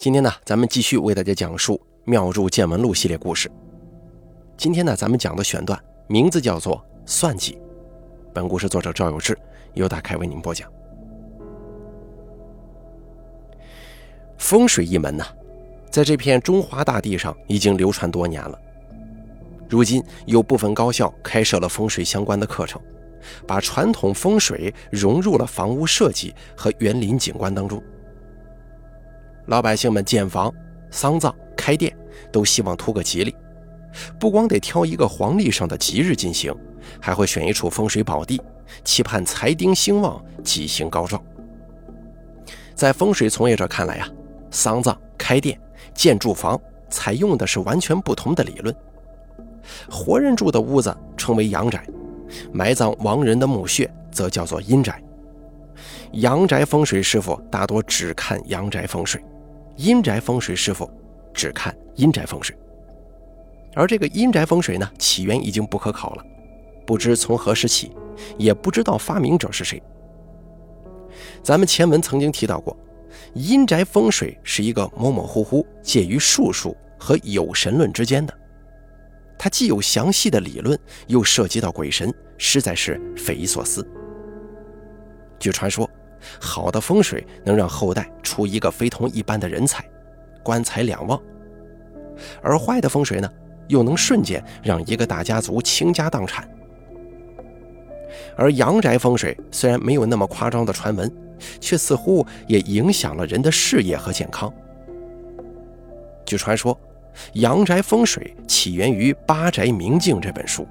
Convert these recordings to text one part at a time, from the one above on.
今天呢，咱们继续为大家讲述《妙入见闻录》系列故事。今天呢，咱们讲的选段名字叫做《算计》。本故事作者赵有志，由大开为您播讲。风水一门呢，在这片中华大地上已经流传多年了。如今有部分高校开设了风水相关的课程，把传统风水融入了房屋设计和园林景观当中。老百姓们建房、丧葬、开店，都希望图个吉利，不光得挑一个黄历上的吉日进行，还会选一处风水宝地，期盼财丁兴旺、吉星高照。在风水从业者看来啊，丧葬、开店、建住房采用的是完全不同的理论。活人住的屋子称为阳宅，埋葬亡人的墓穴则叫做阴宅。阳宅风水师傅大多只看阳宅风水，阴宅风水师傅只看阴宅风水。而这个阴宅风水呢，起源已经不可考了，不知从何时起，也不知道发明者是谁。咱们前文曾经提到过，阴宅风水是一个模模糊糊介于术数和有神论之间的，它既有详细的理论，又涉及到鬼神，实在是匪夷所思。据传说。好的风水能让后代出一个非同一般的人才，官财两旺；而坏的风水呢，又能瞬间让一个大家族倾家荡产。而阳宅风水虽然没有那么夸张的传闻，却似乎也影响了人的事业和健康。据传说，阳宅风水起源于《八宅明镜》这本书。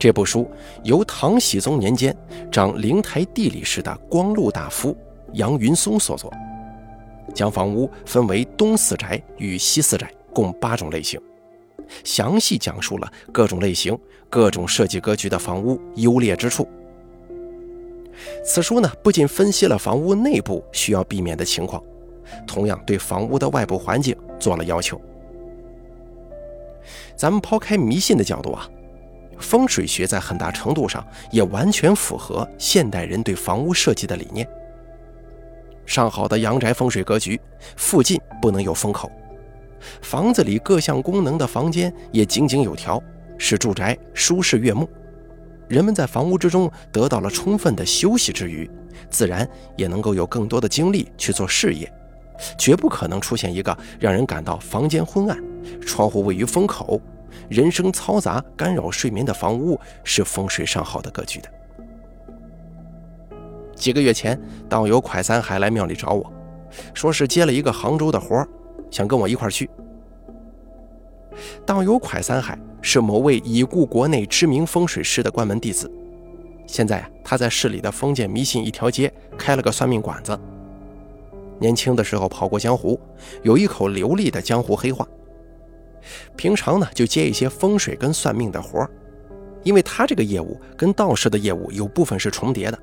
这部书由唐僖宗年间掌灵台地理师的光禄大夫杨云松所作，将房屋分为东四宅与西四宅共八种类型，详细讲述了各种类型、各种设计格局的房屋优劣之处。此书呢，不仅分析了房屋内部需要避免的情况，同样对房屋的外部环境做了要求。咱们抛开迷信的角度啊。风水学在很大程度上也完全符合现代人对房屋设计的理念。上好的阳宅风水格局，附近不能有风口，房子里各项功能的房间也井井有条，使住宅舒适悦目。人们在房屋之中得到了充分的休息之余，自然也能够有更多的精力去做事业，绝不可能出现一个让人感到房间昏暗、窗户位于风口。人声嘈杂，干扰睡眠的房屋是风水上好的格局的。几个月前，道友蒯三海来庙里找我，说是接了一个杭州的活想跟我一块去。道友蒯三海是某位已故国内知名风水师的关门弟子，现在啊，他在市里的封建迷信一条街开了个算命馆子。年轻的时候跑过江湖，有一口流利的江湖黑话。平常呢，就接一些风水跟算命的活儿因为他这个业务跟道士的业务有部分是重叠的。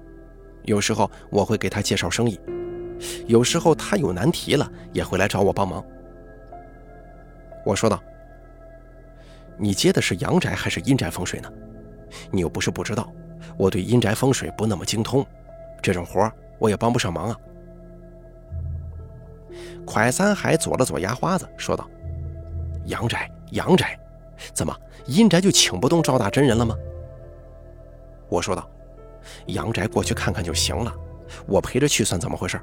有时候我会给他介绍生意，有时候他有难题了，也会来找我帮忙。我说道：“你接的是阳宅还是阴宅风水呢？你又不是不知道，我对阴宅风水不那么精通，这种活儿我也帮不上忙啊。”蒯三海左了左牙花子，说道。阳宅，阳宅，怎么阴宅就请不动赵大真人了吗？我说道：“阳宅过去看看就行了，我陪着去算怎么回事？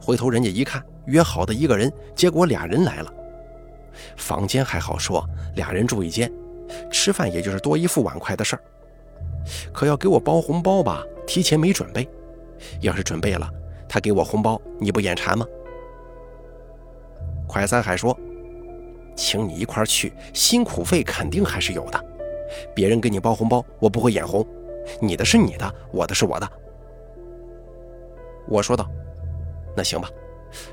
回头人家一看，约好的一个人，结果俩人来了。房间还好说，俩人住一间，吃饭也就是多一副碗筷的事儿。可要给我包红包吧，提前没准备。要是准备了，他给我红包，你不眼馋吗？”快三海说。请你一块去，辛苦费肯定还是有的。别人给你包红包，我不会眼红。你的是你的，我的是我的。我说道：“那行吧，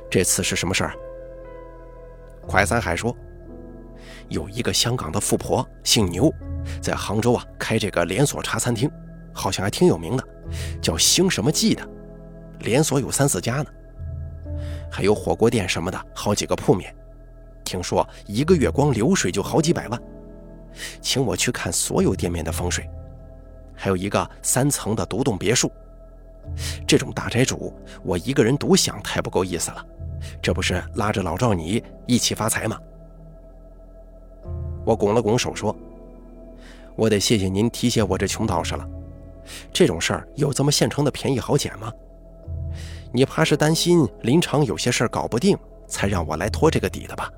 这次是什么事儿？”快三海说：“有一个香港的富婆，姓牛，在杭州啊开这个连锁茶餐厅，好像还挺有名的，叫兴什么记的，连锁有三四家呢，还有火锅店什么的，好几个铺面。”听说一个月光流水就好几百万，请我去看所有店面的风水，还有一个三层的独栋别墅。这种大宅主，我一个人独享太不够意思了，这不是拉着老赵你一起发财吗？我拱了拱手说：“我得谢谢您提携我这穷道士了。这种事儿有这么现成的便宜好捡吗？你怕是担心林场有些事儿搞不定，才让我来托这个底的吧？”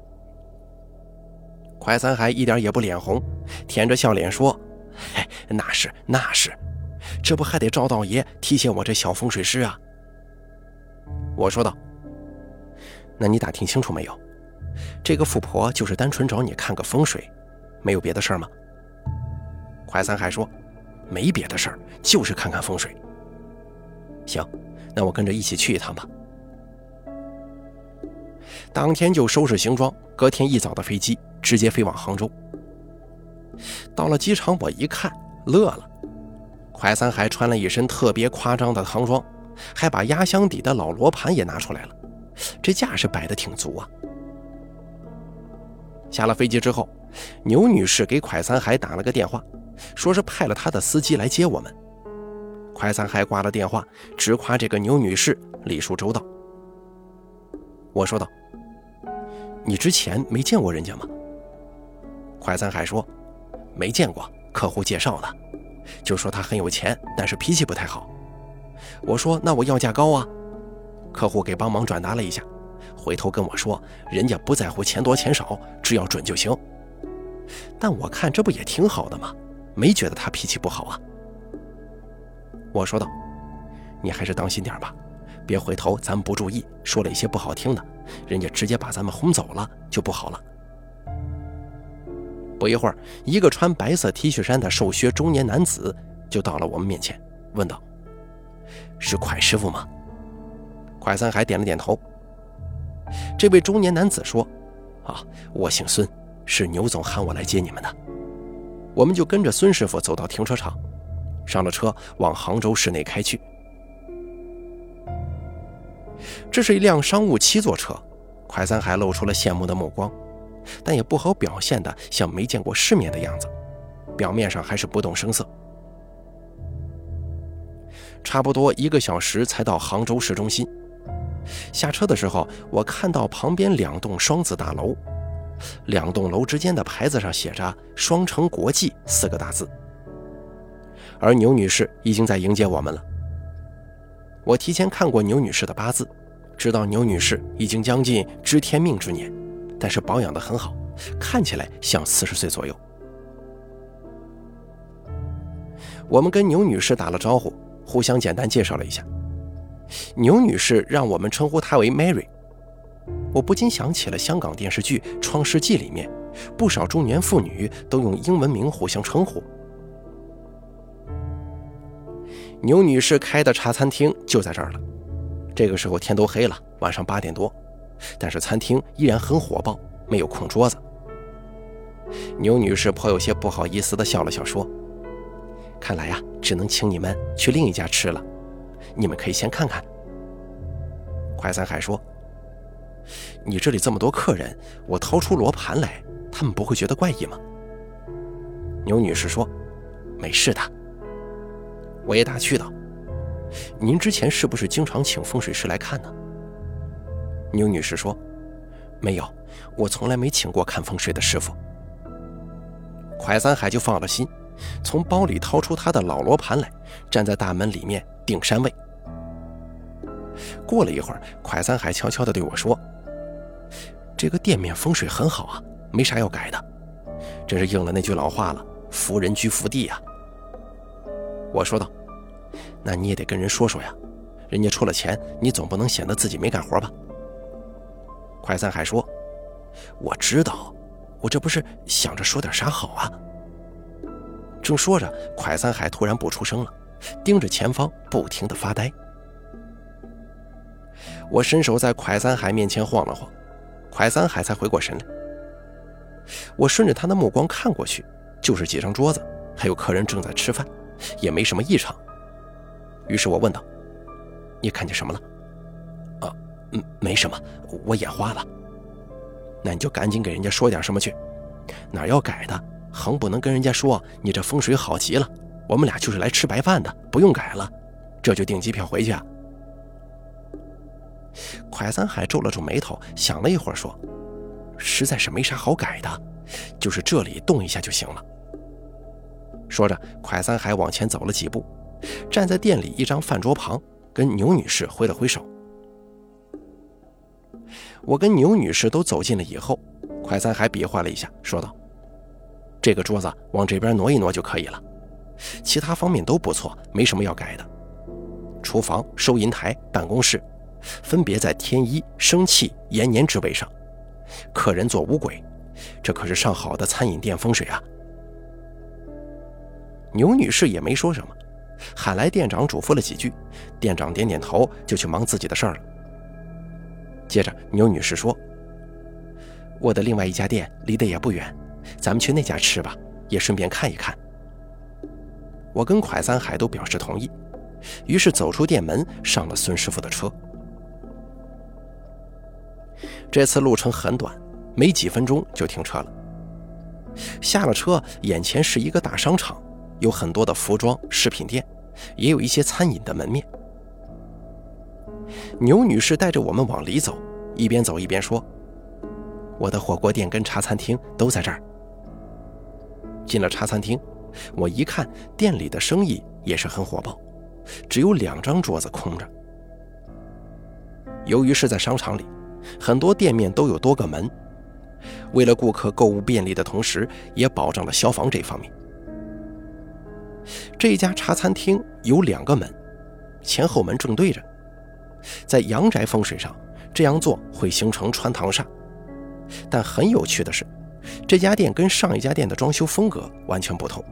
快三海一点也不脸红，舔着笑脸说：“嘿，那是那是，这不还得赵道爷提携我这小风水师啊？”我说道：“那你打听清楚没有？这个富婆就是单纯找你看个风水，没有别的事儿吗？”快三海说：“没别的事儿，就是看看风水。”行，那我跟着一起去一趟吧。当天就收拾行装，隔天一早的飞机。直接飞往杭州。到了机场，我一看乐了。快三还穿了一身特别夸张的唐装，还把压箱底的老罗盘也拿出来了，这架势摆得挺足啊。下了飞机之后，牛女士给快三海打了个电话，说是派了他的司机来接我们。快三海挂了电话，直夸这个牛女士礼数周到。我说道：“你之前没见过人家吗？”快三海说：“没见过，客户介绍的，就说他很有钱，但是脾气不太好。”我说：“那我要价高啊。”客户给帮忙转达了一下，回头跟我说：“人家不在乎钱多钱少，只要准就行。”但我看这不也挺好的吗？没觉得他脾气不好啊。我说道：“你还是当心点吧，别回头咱们不注意说了一些不好听的，人家直接把咱们轰走了就不好了。”不一会儿，一个穿白色 T 恤衫的瘦削中年男子就到了我们面前，问道：“是蒯师傅吗？”蒯三海点了点头。这位中年男子说：“啊，我姓孙，是牛总喊我来接你们的。”我们就跟着孙师傅走到停车场，上了车，往杭州市内开去。这是一辆商务七座车，快三海露出了羡慕的目光。但也不好表现的像没见过世面的样子，表面上还是不动声色。差不多一个小时才到杭州市中心。下车的时候，我看到旁边两栋双子大楼，两栋楼之间的牌子上写着“双城国际”四个大字。而牛女士已经在迎接我们了。我提前看过牛女士的八字，知道牛女士已经将近知天命之年。但是保养的很好，看起来像四十岁左右。我们跟牛女士打了招呼，互相简单介绍了一下。牛女士让我们称呼她为 Mary，我不禁想起了香港电视剧《创世纪》里面，不少中年妇女都用英文名互相称呼。牛女士开的茶餐厅就在这儿了。这个时候天都黑了，晚上八点多。但是餐厅依然很火爆，没有空桌子。牛女士颇有些不好意思地笑了笑，说：“看来呀，只能请你们去另一家吃了。你们可以先看看。”快三海说：“你这里这么多客人，我掏出罗盘来，他们不会觉得怪异吗？”牛女士说：“没事的。”我也打趣道：“您之前是不是经常请风水师来看呢？”牛女士说：“没有，我从来没请过看风水的师傅。”蒯三海就放了心，从包里掏出他的老罗盘来，站在大门里面定山位。过了一会儿，蒯三海悄悄地对我说：“这个店面风水很好啊，没啥要改的，真是应了那句老话了，福人居福地呀。”我说道：“那你也得跟人说说呀，人家出了钱，你总不能显得自己没干活吧？”快三海说：“我知道，我这不是想着说点啥好啊。”正说着，快三海突然不出声了，盯着前方，不停的发呆。我伸手在快三海面前晃了晃，快三海才回过神来。我顺着他的目光看过去，就是几张桌子，还有客人正在吃饭，也没什么异常。于是我问道：“你看见什么了？”啊嗯，没什么，我眼花了。那你就赶紧给人家说点什么去，哪要改的，横不能跟人家说你这风水好极了，我们俩就是来吃白饭的，不用改了，这就订机票回去啊。蒯三海皱了皱眉头，想了一会儿说：“实在是没啥好改的，就是这里动一下就行了。”说着，快三海往前走了几步，站在店里一张饭桌旁，跟牛女士挥了挥手。我跟牛女士都走近了以后，快三海比划了一下，说道：“这个桌子往这边挪一挪就可以了，其他方面都不错，没什么要改的。厨房、收银台、办公室，分别在天一、生气、延年之位上，客人坐五鬼，这可是上好的餐饮店风水啊。”牛女士也没说什么，喊来店长嘱咐了几句，店长点点头，就去忙自己的事儿了。接着，牛女士说：“我的另外一家店离得也不远，咱们去那家吃吧，也顺便看一看。”我跟蒯三海都表示同意，于是走出店门，上了孙师傅的车。这次路程很短，没几分钟就停车了。下了车，眼前是一个大商场。有很多的服装饰品店，也有一些餐饮的门面。牛女士带着我们往里走，一边走一边说：“我的火锅店跟茶餐厅都在这儿。”进了茶餐厅，我一看店里的生意也是很火爆，只有两张桌子空着。由于是在商场里，很多店面都有多个门，为了顾客购物便利的同时，也保障了消防这方面。这家茶餐厅有两个门，前后门正对着。在阳宅风水上，这样做会形成穿堂煞。但很有趣的是，这家店跟上一家店的装修风格完全不同。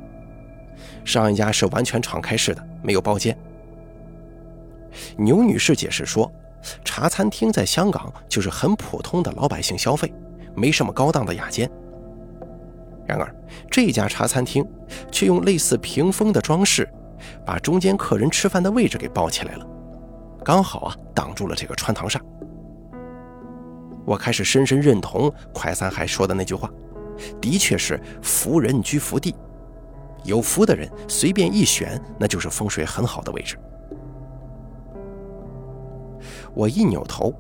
上一家是完全敞开式的，没有包间。牛女士解释说，茶餐厅在香港就是很普通的老百姓消费，没什么高档的雅间。然而，这家茶餐厅却用类似屏风的装饰，把中间客人吃饭的位置给包起来了，刚好啊挡住了这个穿堂煞。我开始深深认同快三海说的那句话，的确是福人居福地，有福的人随便一选，那就是风水很好的位置。我一扭头，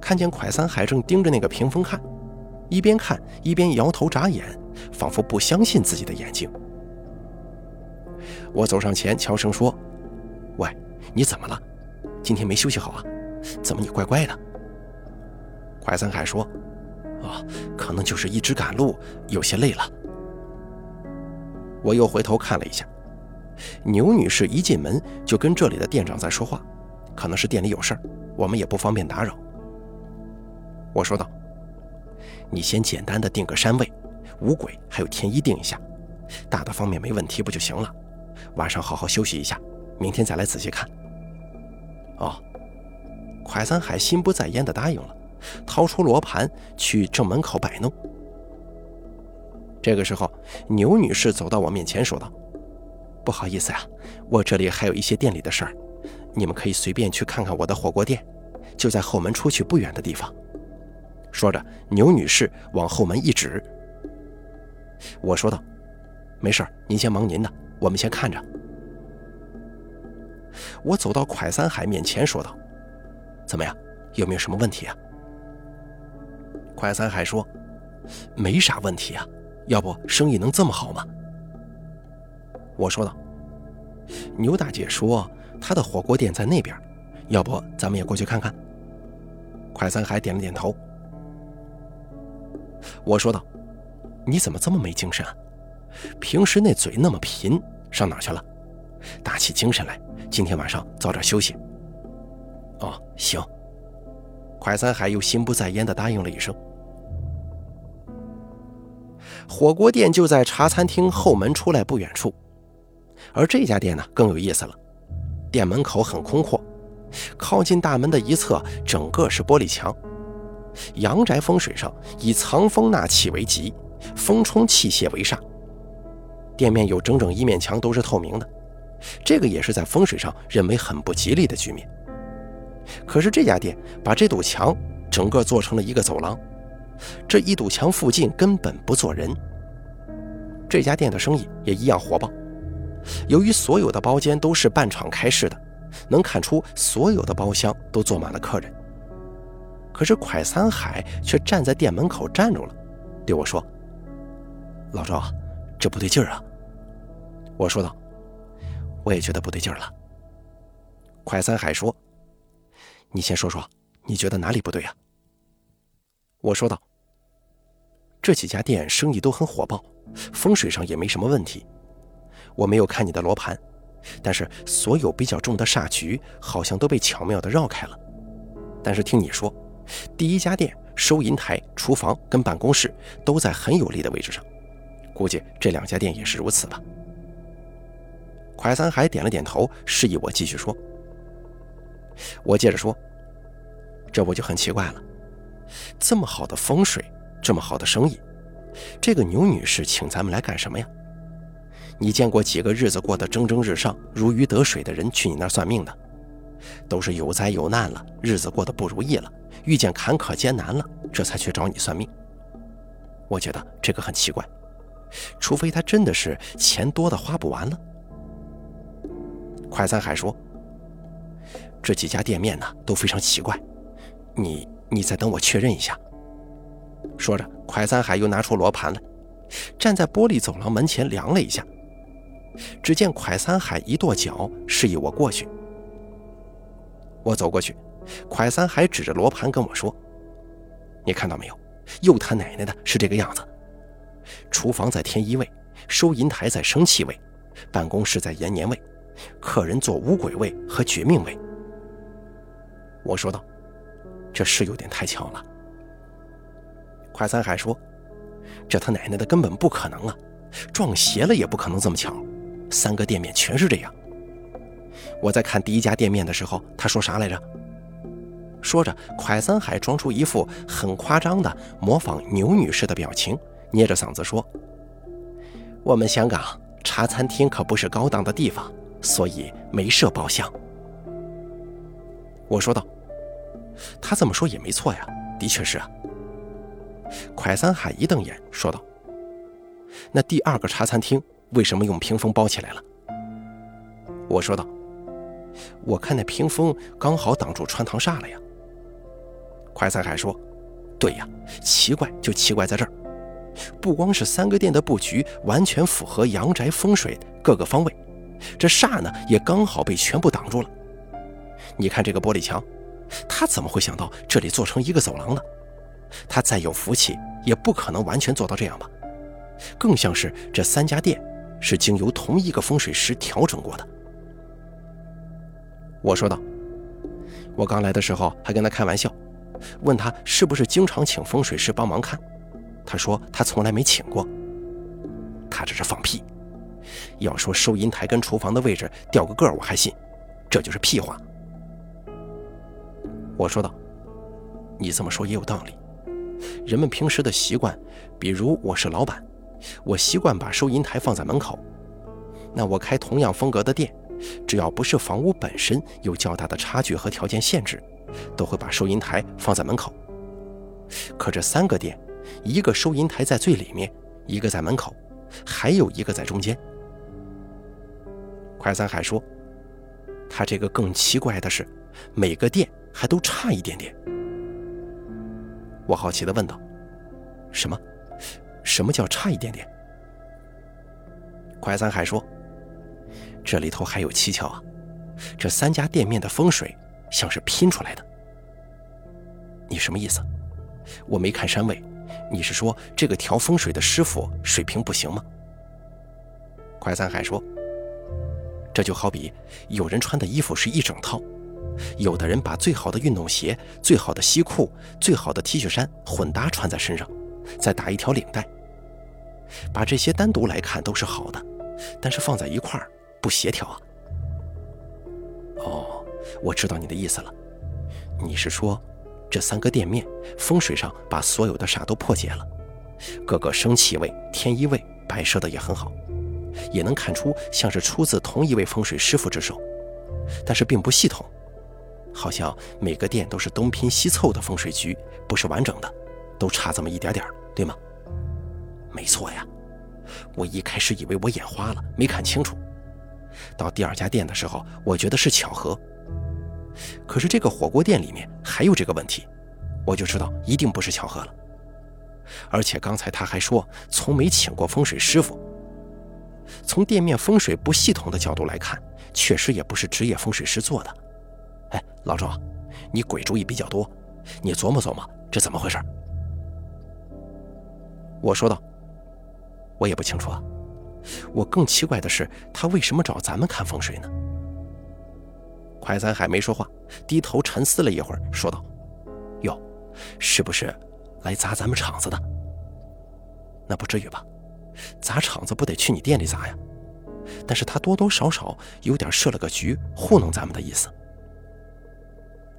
看见快三海正盯着那个屏风看，一边看一边摇头眨眼。仿佛不相信自己的眼睛。我走上前，悄声说：“喂，你怎么了？今天没休息好啊？怎么你怪怪的？”快三海说：“啊，可能就是一直赶路，有些累了。”我又回头看了一下，牛女士一进门就跟这里的店长在说话，可能是店里有事儿，我们也不方便打扰。我说道：“你先简单的定个山位。”五鬼还有天一定一下，大的方面没问题不就行了？晚上好好休息一下，明天再来仔细看。哦，蒯三海心不在焉的答应了，掏出罗盘去正门口摆弄。这个时候，牛女士走到我面前说道：“不好意思呀，我这里还有一些店里的事儿，你们可以随便去看看我的火锅店，就在后门出去不远的地方。”说着，牛女士往后门一指。我说道：“没事您先忙您的，我们先看着。”我走到蒯三海面前说道：“怎么样，有没有什么问题啊？”蒯三海说：“没啥问题啊，要不生意能这么好吗？”我说道：“牛大姐说她的火锅店在那边，要不咱们也过去看看？”蒯三海点了点头。我说道。你怎么这么没精神啊？平时那嘴那么贫，上哪去了？打起精神来，今天晚上早点休息。哦，行。快三海又心不在焉地答应了一声。火锅店就在茶餐厅后门出来不远处，而这家店呢更有意思了。店门口很空阔，靠近大门的一侧整个是玻璃墙。阳宅风水上以藏风纳气为吉。风冲气泄为煞，店面有整整一面墙都是透明的，这个也是在风水上认为很不吉利的局面。可是这家店把这堵墙整个做成了一个走廊，这一堵墙附近根本不坐人。这家店的生意也一样火爆，由于所有的包间都是半敞开式的，能看出所有的包厢都坐满了客人。可是蒯三海却站在店门口站住了，对我说：“老赵，这不对劲儿啊。”我说道：“我也觉得不对劲儿了。”快三海说：“你先说说，你觉得哪里不对啊？”我说道：“这几家店生意都很火爆，风水上也没什么问题。我没有看你的罗盘，但是所有比较重的煞局好像都被巧妙的绕开了。但是听你说，第一家店收银台、厨房跟办公室都在很有利的位置上，估计这两家店也是如此吧。”蒯三海点了点头，示意我继续说。我接着说：“这我就很奇怪了？这么好的风水，这么好的生意，这个牛女士请咱们来干什么呀？你见过几个日子过得蒸蒸日上、如鱼得水的人去你那儿算命的？都是有灾有难了，日子过得不如意了，遇见坎坷艰难了，这才去找你算命。我觉得这个很奇怪，除非他真的是钱多的花不完了。”蒯三海说。这几家店面呢都非常奇怪，你你再等我确认一下。说着，蒯三海又拿出罗盘来，站在玻璃走廊门前量了一下。只见蒯三海一跺脚，示意我过去。我走过去，蒯三海指着罗盘跟我说：“你看到没有？又他奶奶的是这个样子。厨房在天一位，收银台在生气位，办公室在延年位，客人坐五鬼位和绝命位。”我说道：“这是有点太巧了。”快三海说：“这他奶奶的根本不可能啊，撞邪了也不可能这么巧，三个店面全是这样。”我在看第一家店面的时候，他说啥来着？说着，快三海装出一副很夸张的模仿牛女士的表情，捏着嗓子说：“我们香港茶餐厅可不是高档的地方，所以没设包厢。”我说道。他这么说也没错呀，的确是啊。蒯三海一瞪眼说道：“那第二个茶餐厅为什么用屏风包起来了？”我说道：“我看那屏风刚好挡住穿堂煞了呀。”蒯三海说：“对呀，奇怪就奇怪在这儿，不光是三个店的布局完全符合阳宅风水各个方位，这煞呢也刚好被全部挡住了。你看这个玻璃墙。”他怎么会想到这里做成一个走廊呢？他再有福气，也不可能完全做到这样吧？更像是这三家店是经由同一个风水师调整过的。我说道：“我刚来的时候还跟他开玩笑，问他是不是经常请风水师帮忙看。他说他从来没请过。他这是放屁！要说收银台跟厨房的位置调个个儿我还信，这就是屁话。”我说道：“你这么说也有道理。人们平时的习惯，比如我是老板，我习惯把收银台放在门口。那我开同样风格的店，只要不是房屋本身有较大的差距和条件限制，都会把收银台放在门口。可这三个店，一个收银台在最里面，一个在门口，还有一个在中间。”快三海说：“他这个更奇怪的是，每个店。”还都差一点点，我好奇的问道：“什么？什么叫差一点点？”快三海说：“这里头还有蹊跷啊！这三家店面的风水像是拼出来的。你什么意思？我没看山位，你是说这个调风水的师傅水平不行吗？”快三海说：“这就好比有人穿的衣服是一整套。”有的人把最好的运动鞋、最好的西裤、最好的 T 恤衫混搭穿在身上，再打一条领带，把这些单独来看都是好的，但是放在一块儿不协调啊。哦，我知道你的意思了，你是说这三个店面风水上把所有的煞都破解了，各个生气位、天一位摆设的也很好，也能看出像是出自同一位风水师傅之手，但是并不系统。好像每个店都是东拼西凑的风水局，不是完整的，都差这么一点点，对吗？没错呀，我一开始以为我眼花了，没看清楚。到第二家店的时候，我觉得是巧合。可是这个火锅店里面还有这个问题，我就知道一定不是巧合了。而且刚才他还说从没请过风水师傅。从店面风水不系统的角度来看，确实也不是职业风水师做的。哎，老周，你鬼主意比较多，你琢磨琢磨，这怎么回事？我说道：“我也不清楚啊。我更奇怪的是，他为什么找咱们看风水呢？”快三海没说话，低头沉思了一会儿，说道：“哟，是不是来砸咱们厂子的？那不至于吧？砸厂子不得去你店里砸呀？但是他多多少少有点设了个局，糊弄咱们的意思。”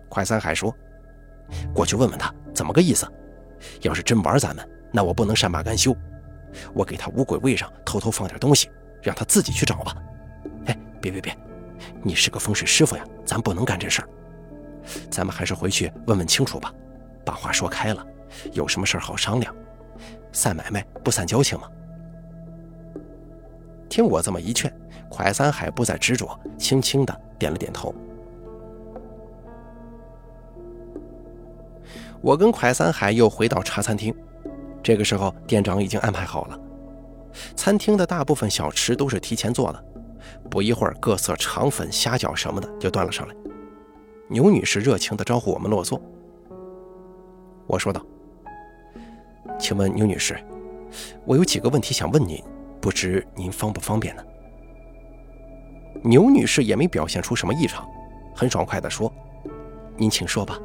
快三海说：“过去问问他怎么个意思。要是真玩咱们。”那我不能善罢甘休，我给他五鬼位上偷偷放点东西，让他自己去找吧。哎，别别别，你是个风水师傅呀，咱不能干这事儿。咱们还是回去问问清楚吧，把话说开了，有什么事儿好商量。散买卖不散交情嘛。听我这么一劝，蒯三海不再执着，轻轻的点了点头。我跟蒯三海又回到茶餐厅。这个时候，店长已经安排好了，餐厅的大部分小吃都是提前做的。不一会儿，各色肠粉、虾饺什么的就端了上来。牛女士热情地招呼我们落座。我说道：“请问牛女士，我有几个问题想问您，不知您方不方便呢？”牛女士也没表现出什么异常，很爽快地说：“您请说吧。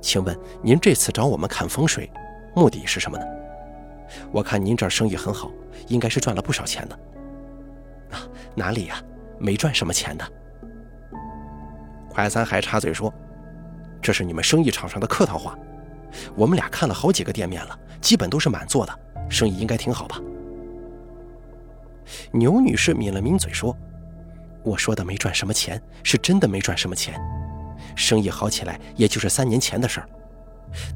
请问您这次找我们看风水？”目的是什么呢？我看您这儿生意很好，应该是赚了不少钱的。哪里呀，没赚什么钱的。快三还插嘴说：“这是你们生意场上的客套话。我们俩看了好几个店面了，基本都是满座的，生意应该挺好吧？”牛女士抿了抿嘴说：“我说的没赚什么钱，是真的没赚什么钱。生意好起来，也就是三年前的事儿。”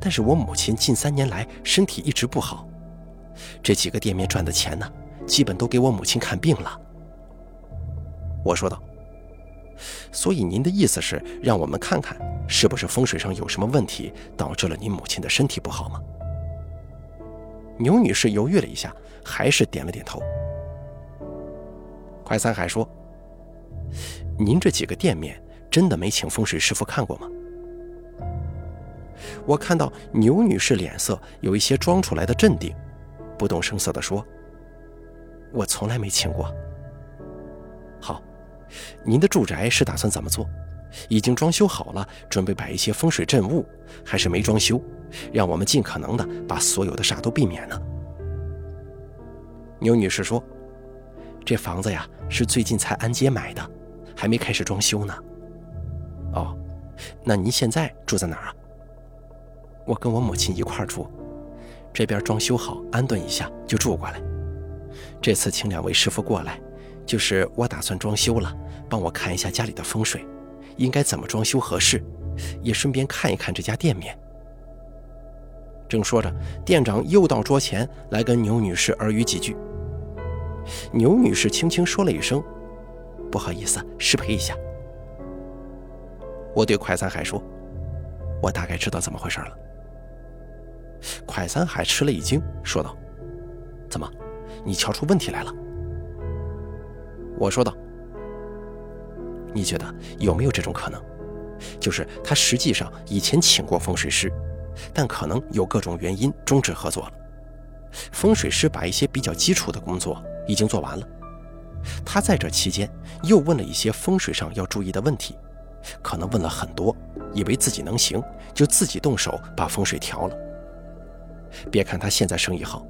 但是我母亲近三年来身体一直不好，这几个店面赚的钱呢，基本都给我母亲看病了。我说道：“所以您的意思是让我们看看，是不是风水上有什么问题，导致了您母亲的身体不好吗？”牛女士犹豫了一下，还是点了点头。快三海说：“您这几个店面真的没请风水师傅看过吗？”我看到牛女士脸色有一些装出来的镇定，不动声色地说：“我从来没请过。”您的住宅是打算怎么做？已经装修好了，准备摆一些风水镇物，还是没装修，让我们尽可能的把所有的煞都避免呢？牛女士说：“这房子呀，是最近才安街买的，还没开始装修呢。”哦，那您现在住在哪儿啊？我跟我母亲一块儿住，这边装修好，安顿一下就住过来。这次请两位师傅过来，就是我打算装修了，帮我看一下家里的风水，应该怎么装修合适，也顺便看一看这家店面。正说着，店长又到桌前来跟牛女士耳语几句。牛女士轻轻说了一声：“不好意思，失陪一下。”我对快三海说：“我大概知道怎么回事了。”快三海吃了一惊，说道：“怎么，你瞧出问题来了？”我说道：“你觉得有没有这种可能？就是他实际上以前请过风水师，但可能有各种原因终止合作了。风水师把一些比较基础的工作已经做完了，他在这期间又问了一些风水上要注意的问题，可能问了很多，以为自己能行，就自己动手把风水调了。”别看他现在生意好，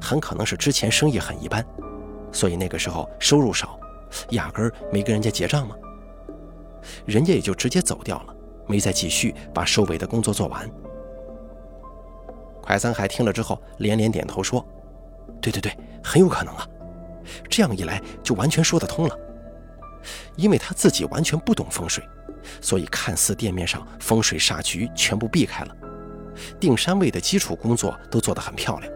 很可能是之前生意很一般，所以那个时候收入少，压根儿没跟人家结账吗。人家也就直接走掉了，没再继续把收尾的工作做完。快三海听了之后连连点头说：“对对对，很有可能啊。这样一来就完全说得通了，因为他自己完全不懂风水，所以看似店面上风水煞局全部避开了。”定山位的基础工作都做得很漂亮，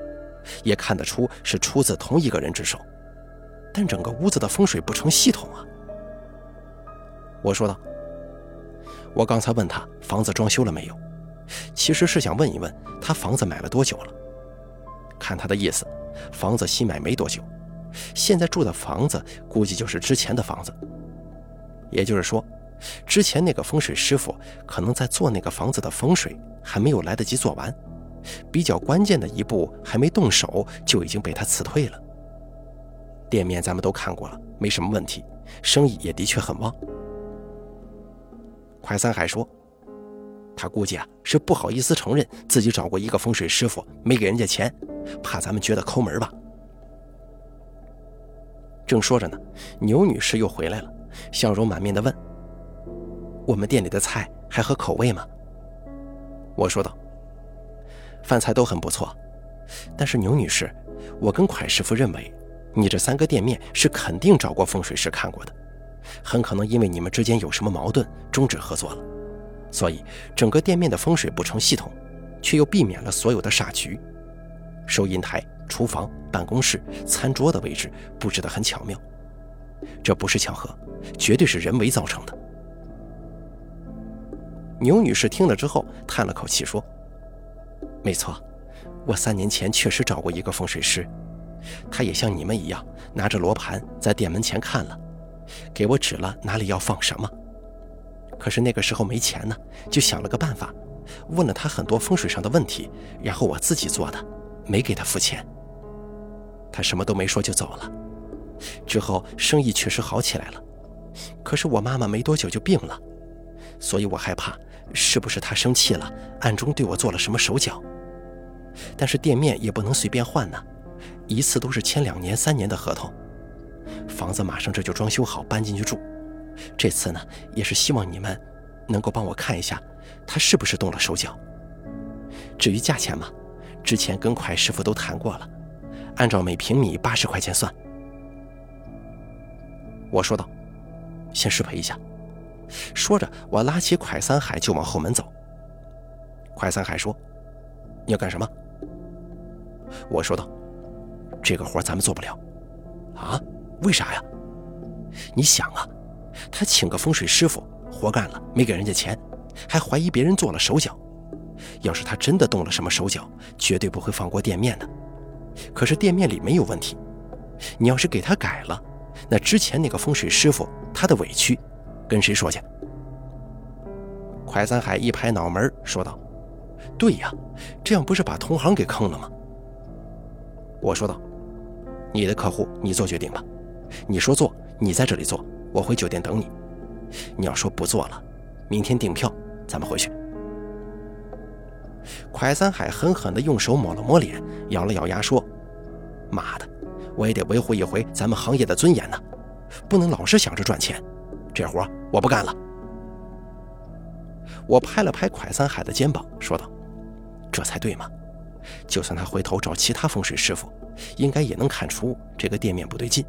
也看得出是出自同一个人之手，但整个屋子的风水不成系统啊！我说道：“我刚才问他房子装修了没有，其实是想问一问他房子买了多久了。看他的意思，房子新买没多久，现在住的房子估计就是之前的房子。也就是说，之前那个风水师傅可能在做那个房子的风水，还没有来得及做完，比较关键的一步还没动手，就已经被他辞退了。店面咱们都看过了，没什么问题，生意也的确很旺。快三海说。他估计啊是不好意思承认自己找过一个风水师傅，没给人家钱，怕咱们觉得抠门吧。正说着呢，牛女士又回来了，笑容满面的问：“我们店里的菜还合口味吗？”我说道：“饭菜都很不错，但是牛女士，我跟蒯师傅认为，你这三个店面是肯定找过风水师看过的，很可能因为你们之间有什么矛盾，终止合作了。”所以，整个店面的风水不成系统，却又避免了所有的煞局。收银台、厨房、办公室、餐桌的位置布置得很巧妙，这不是巧合，绝对是人为造成的。牛女士听了之后叹了口气说：“没错，我三年前确实找过一个风水师，他也像你们一样拿着罗盘在店门前看了，给我指了哪里要放什么。”可是那个时候没钱呢，就想了个办法，问了他很多风水上的问题，然后我自己做的，没给他付钱。他什么都没说就走了。之后生意确实好起来了，可是我妈妈没多久就病了，所以我害怕是不是他生气了，暗中对我做了什么手脚。但是店面也不能随便换呢，一次都是签两年、三年的合同。房子马上这就装修好，搬进去住。这次呢，也是希望你们能够帮我看一下，他是不是动了手脚。至于价钱嘛，之前跟蒯师傅都谈过了，按照每平米八十块钱算。我说道：“先失陪一下。”说着，我拉起蒯三海就往后门走。蒯三海说：“你要干什么？”我说道：“这个活咱们做不了。”啊？为啥呀？你想啊。他请个风水师傅，活干了，没给人家钱，还怀疑别人做了手脚。要是他真的动了什么手脚，绝对不会放过店面的。可是店面里没有问题，你要是给他改了，那之前那个风水师傅他的委屈，跟谁说去？快三海一拍脑门说道：“对呀，这样不是把同行给坑了吗？”我说道：“你的客户，你做决定吧。你说做，你在这里做。”我回酒店等你。你要说不做了，明天订票，咱们回去。蒯三海狠狠地用手抹了抹脸，咬了咬牙说：“妈的，我也得维护一回咱们行业的尊严呢，不能老是想着赚钱。这活我不干了。”我拍了拍蒯三海的肩膀，说道：“这才对嘛！就算他回头找其他风水师傅，应该也能看出这个店面不对劲，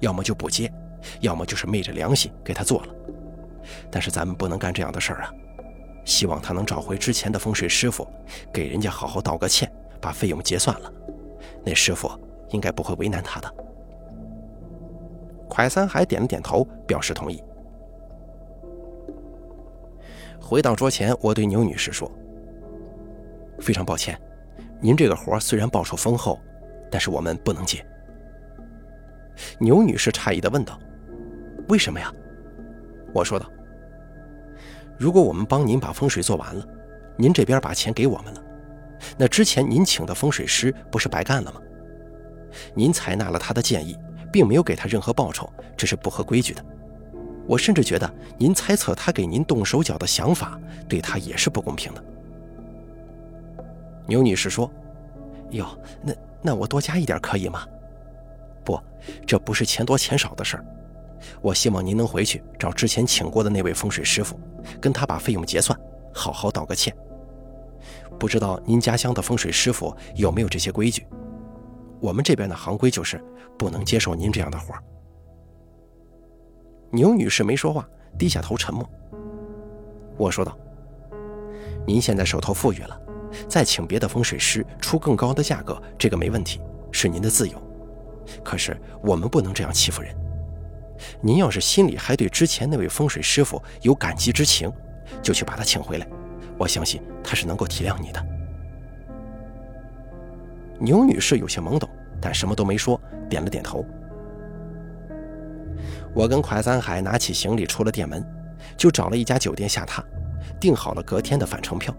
要么就不接。”要么就是昧着良心给他做了，但是咱们不能干这样的事儿啊！希望他能找回之前的风水师傅，给人家好好道个歉，把费用结算了。那师傅应该不会为难他的。蒯三海点了点头，表示同意。回到桌前，我对牛女士说：“非常抱歉，您这个活虽然报酬丰厚，但是我们不能接。”牛女士诧异地问道。为什么呀？我说道：“如果我们帮您把风水做完了，您这边把钱给我们了，那之前您请的风水师不是白干了吗？您采纳了他的建议，并没有给他任何报酬，这是不合规矩的。我甚至觉得您猜测他给您动手脚的想法，对他也是不公平的。”牛女士说：“哟，那那我多加一点可以吗？不，这不是钱多钱少的事儿。”我希望您能回去找之前请过的那位风水师傅，跟他把费用结算，好好道个歉。不知道您家乡的风水师傅有没有这些规矩？我们这边的行规就是不能接受您这样的活儿。牛女士没说话，低下头沉默。我说道：“您现在手头富裕了，再请别的风水师出更高的价格，这个没问题，是您的自由。可是我们不能这样欺负人。”您要是心里还对之前那位风水师傅有感激之情，就去把他请回来，我相信他是能够体谅你的。牛女士有些懵懂，但什么都没说，点了点头。我跟蒯三海拿起行李出了店门，就找了一家酒店下榻，订好了隔天的返程票。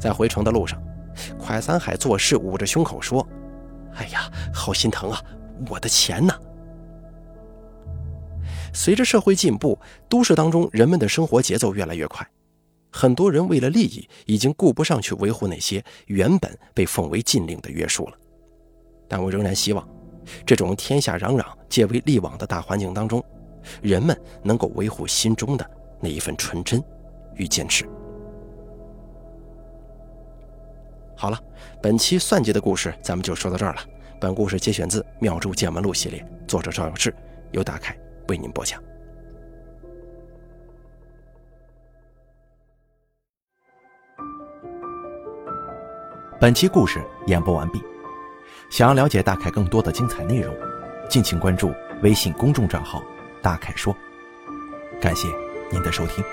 在回程的路上，快三海做事捂着胸口说：“哎呀，好心疼啊，我的钱呢？”随着社会进步，都市当中人们的生活节奏越来越快，很多人为了利益，已经顾不上去维护那些原本被奉为禁令的约束了。但我仍然希望。这种天下攘攘、皆为利往的大环境当中，人们能够维护心中的那一份纯真与坚持。好了，本期算计的故事咱们就说到这儿了。本故事节选自《妙珠见闻录》系列，作者赵有志，由大凯为您播讲。本期故事演播完毕。想要了解大凯更多的精彩内容，敬请关注微信公众账号“大凯说”。感谢您的收听。